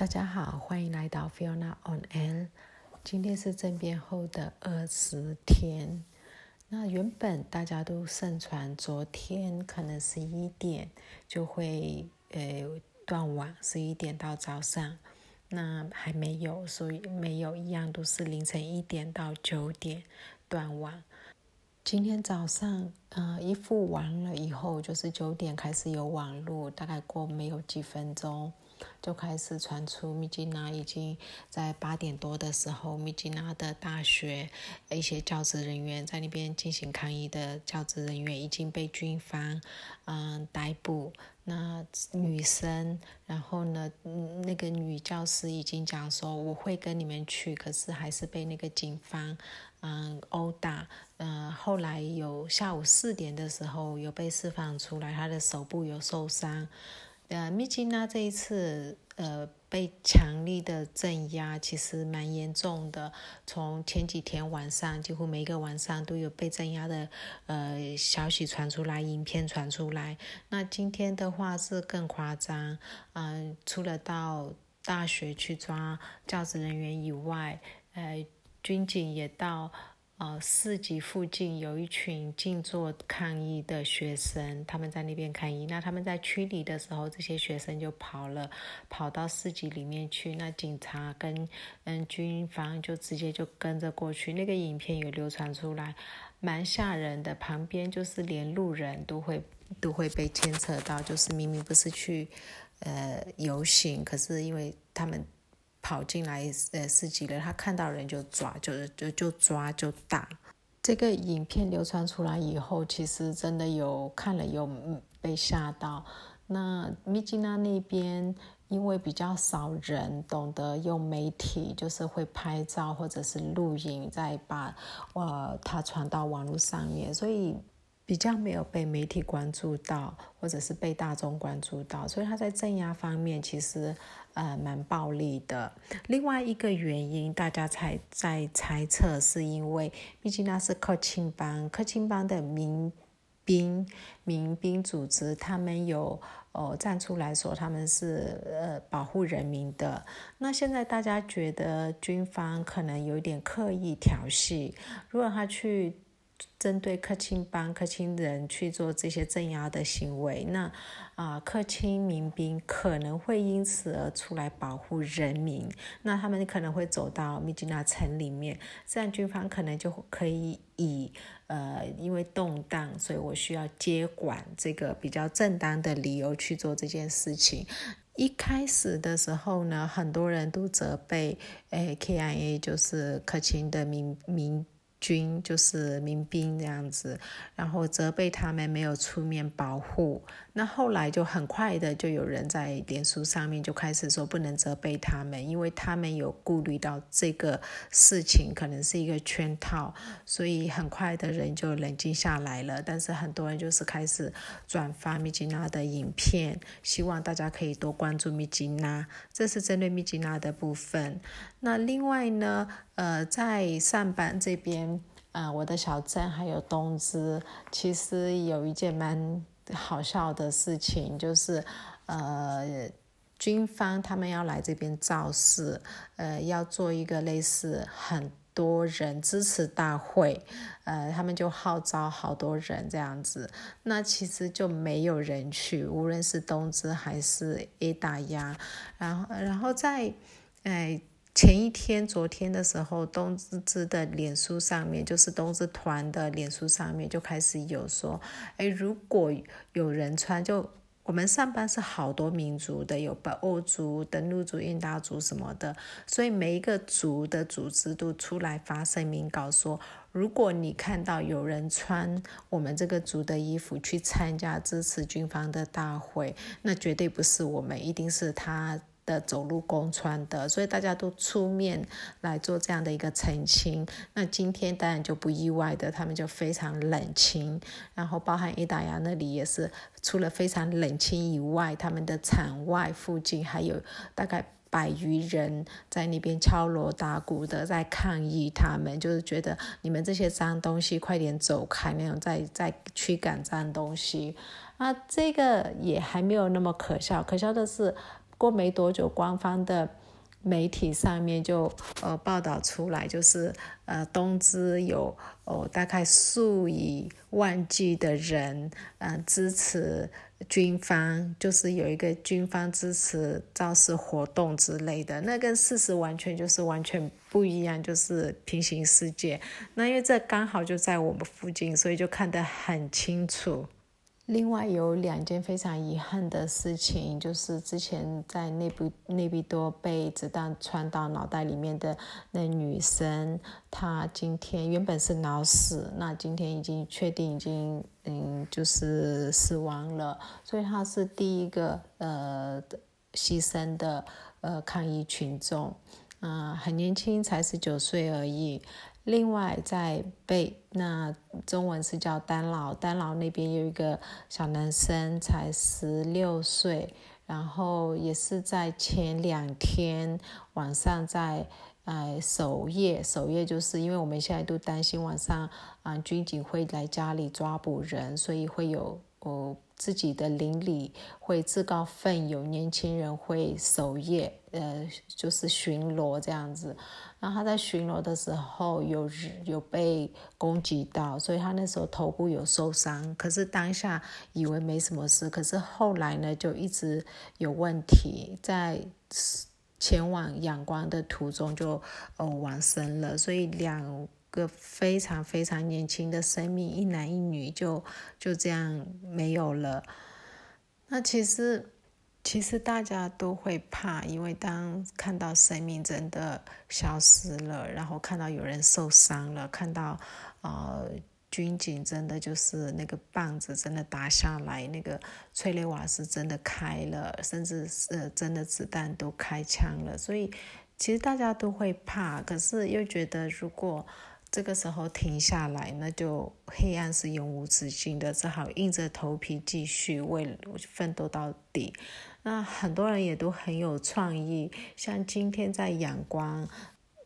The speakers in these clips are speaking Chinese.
大家好，欢迎来到 Fiona on L。今天是政变后的二十天。那原本大家都盛传昨天可能十一点就会呃断网，十一点到早上，那还没有，所以没有一样都是凌晨一点到九点断网。今天早上，呃，一付完了以后，就是九点开始有网络，大概过没有几分钟。就开始传出密吉娜已经在八点多的时候，密吉娜的大学一些教职人员在那边进行抗议的教职人员已经被军方嗯逮捕。那女生，然后呢，那个女教师已经讲说我会跟你们去，可是还是被那个警方嗯殴打。嗯，后来有下午四点的时候有被释放出来，她的手部有受伤。呃，密吉娜这一次呃被强力的镇压，其实蛮严重的。从前几天晚上，几乎每个晚上都有被镇压的呃消息传出来，影片传出来。那今天的话是更夸张，嗯，除了到大学去抓教职人员以外，呃，军警也到。呃，四级附近有一群静坐抗议的学生，他们在那边抗议。那他们在区里的时候，这些学生就跑了，跑到四级里面去。那警察跟嗯军方就直接就跟着过去。那个影片有流传出来，蛮吓人的。旁边就是连路人都会都会被牵扯到，就是明明不是去呃游行，可是因为他们。跑进来呃四级了，他看到人就抓，就就就抓就打。这个影片流传出来以后，其实真的有看了有被吓到。那米吉娜那边因为比较少人懂得用媒体，就是会拍照或者是录影，再把呃它传到网络上面，所以。比较没有被媒体关注到，或者是被大众关注到，所以他在镇压方面其实呃蛮暴力的。另外一个原因，大家才在猜测，是因为毕竟那是克钦邦，克钦邦的民兵民兵组织，他们有哦站出来说他们是呃保护人民的。那现在大家觉得军方可能有点刻意调戏，如果他去。针对克钦邦、克钦人去做这些镇压的行为，那啊，克钦民兵可能会因此而出来保护人民，那他们可能会走到密吉纳城里面，这样军方可能就可以以呃，因为动荡，所以我需要接管这个比较正当的理由去做这件事情。一开始的时候呢，很多人都责备，诶，KIA 就是克钦的民民。军就是民兵这样子，然后责备他们没有出面保护。那后来就很快的，就有人在脸书上面就开始说不能责备他们，因为他们有顾虑到这个事情可能是一个圈套，所以很快的人就冷静下来了。但是很多人就是开始转发米吉娜的影片，希望大家可以多关注米吉娜。这是针对米吉娜的部分。那另外呢，呃，在上班这边，啊，我的小镇还有东芝，其实有一件蛮。好笑的事情就是，呃，军方他们要来这边造势，呃，要做一个类似很多人支持大会，呃，他们就号召好多人这样子，那其实就没有人去，无论是东芝还是 A 大鸭，然后，然后在，哎。前一天，昨天的时候，东芝的脸书上面，就是东芝团的脸书上面就开始有说，哎，如果有人穿，就我们上班是好多民族的，有北欧族、登陆族、印达族什么的，所以每一个族的组织都出来发声明稿说，如果你看到有人穿我们这个族的衣服去参加支持军方的大会，那绝对不是我们，一定是他。的走路公穿的，所以大家都出面来做这样的一个澄清。那今天当然就不意外的，他们就非常冷清。然后包含伊达亚那里也是，除了非常冷清以外，他们的场外附近还有大概百余人在那边敲锣打鼓的在抗议，他们就是觉得你们这些脏东西快点走开那种，在在驱赶脏东西。啊，这个也还没有那么可笑，可笑的是。过没多久，官方的。媒体上面就呃报道出来，就是呃东芝有哦大概数以万计的人嗯支持军方，就是有一个军方支持造势活动之类的，那跟事实完全就是完全不一样，就是平行世界。那因为这刚好就在我们附近，所以就看得很清楚。另外有两件非常遗憾的事情，就是之前在内部内比多被子弹穿到脑袋里面的那女生，她今天原本是脑死，那今天已经确定已经嗯就是死亡了，所以她是第一个呃牺牲的呃抗议群众，嗯很年轻，才十九岁而已。另外，在被那中文是叫丹老，丹老那边有一个小男生，才十六岁，然后也是在前两天晚上在呃守夜，守夜就是因为我们现在都担心晚上啊军警会来家里抓捕人，所以会有哦。自己的邻里会自告奋勇，年轻人会守夜，呃，就是巡逻这样子。然后他在巡逻的时候有有被攻击到，所以他那时候头部有受伤。可是当下以为没什么事，可是后来呢就一直有问题，在前往仰光的途中就呃往生了。所以两。个非常非常年轻的生命，一男一女就就这样没有了。那其实其实大家都会怕，因为当看到生命真的消失了，然后看到有人受伤了，看到呃军警真的就是那个棒子真的打下来，那个催泪瓦斯真的开了，甚至是真的子弹都开枪了，所以其实大家都会怕，可是又觉得如果。这个时候停下来，那就黑暗是永无止境的，只好硬着头皮继续为奋斗到底。那很多人也都很有创意，像今天在阳光，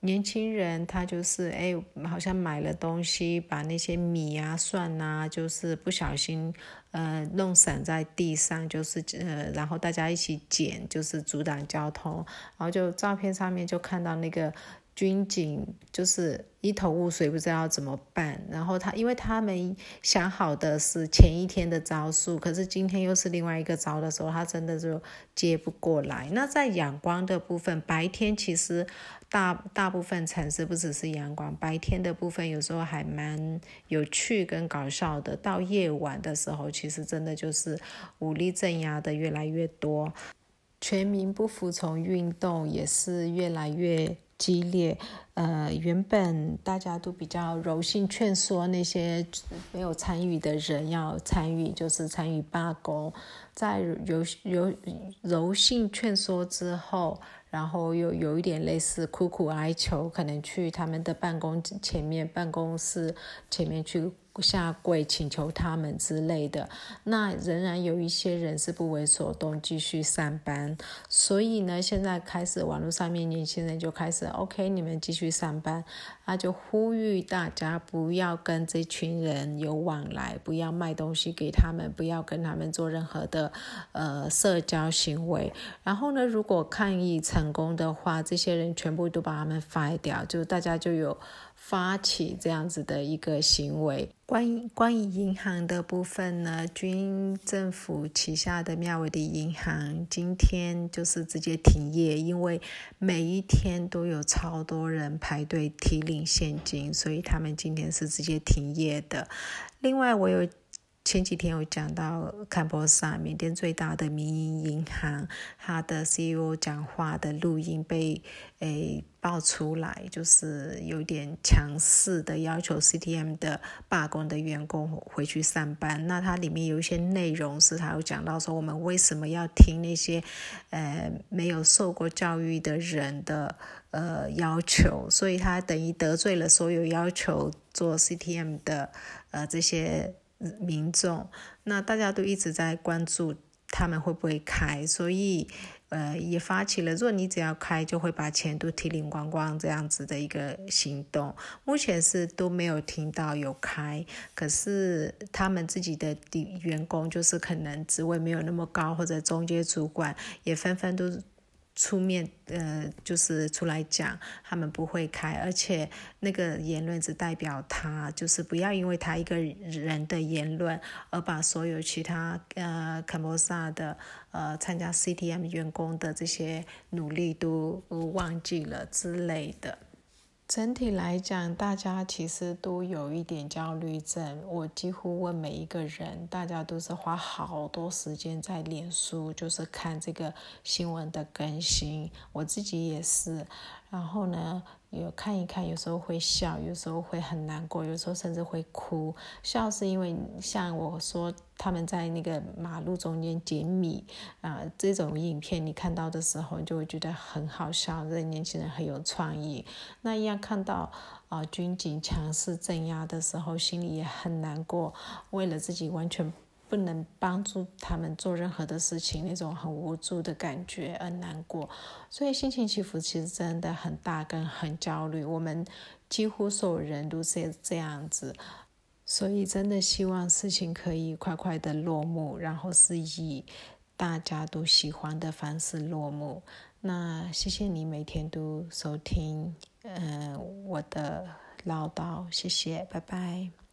年轻人他就是哎，好像买了东西，把那些米啊、蒜啊，就是不小心呃弄散在地上，就是呃，然后大家一起捡，就是阻挡交通，然后就照片上面就看到那个。军警就是一头雾水，不知道怎么办。然后他，因为他们想好的是前一天的招数，可是今天又是另外一个招的时候，他真的就接不过来。那在阳光的部分，白天其实大大部分城市不只是阳光，白天的部分有时候还蛮有趣跟搞笑的。到夜晚的时候，其实真的就是武力镇压的越来越多，全民不服从运动也是越来越。激烈，呃，原本大家都比较柔性劝说那些没有参与的人要参与，就是参与罢工。在柔柔柔性劝说之后，然后又有一点类似苦苦哀求，可能去他们的办公前面、办公室前面去。下跪请求他们之类的，那仍然有一些人是不为所动，继续上班。所以呢，现在开始网络上面年轻人就开始 OK，你们继续上班，那就呼吁大家不要跟这群人有往来，不要卖东西给他们，不要跟他们做任何的呃社交行为。然后呢，如果抗议成功的话，这些人全部都把他们 fire 掉，就大家就有。发起这样子的一个行为。关于关于银行的部分呢，军政府旗下的妙威的银行今天就是直接停业，因为每一天都有超多人排队提领现金，所以他们今天是直接停业的。另外，我有。前几天有讲到坎波萨，缅甸最大的民营银行，它的 CEO 讲话的录音被诶爆出来，就是有点强势的要求 CTM 的罢工的员工回去上班。那它里面有一些内容是他有讲到说，我们为什么要听那些呃没有受过教育的人的呃要求？所以他等于得罪了所有要求做 CTM 的呃这些。民众，那大家都一直在关注他们会不会开，所以，呃，也发起了，如果你只要开，就会把钱都提领光光这样子的一个行动。目前是都没有听到有开，可是他们自己的员工就是可能职位没有那么高，或者中介主管也纷纷都。出面呃，就是出来讲，他们不会开，而且那个言论只代表他，就是不要因为他一个人的言论而把所有其他呃肯博萨的呃参加 CTM 员工的这些努力都忘记了之类的。整体来讲，大家其实都有一点焦虑症。我几乎问每一个人，大家都是花好多时间在脸书，就是看这个新闻的更新。我自己也是。然后呢？有看一看，有时候会笑，有时候会很难过，有时候甚至会哭。笑是因为像我说他们在那个马路中间捡米啊，这种影片你看到的时候，就会觉得很好笑，这年轻人很有创意。那一样看到啊军警强势镇压的时候，心里也很难过，为了自己完全。不能帮助他们做任何的事情，那种很无助的感觉，很难过，所以心情起伏其实真的很大，跟很焦虑。我们几乎所有人都是这样子，所以真的希望事情可以快快的落幕，然后是以大家都喜欢的方式落幕。那谢谢你每天都收听，嗯，我的唠叨，谢谢，拜拜。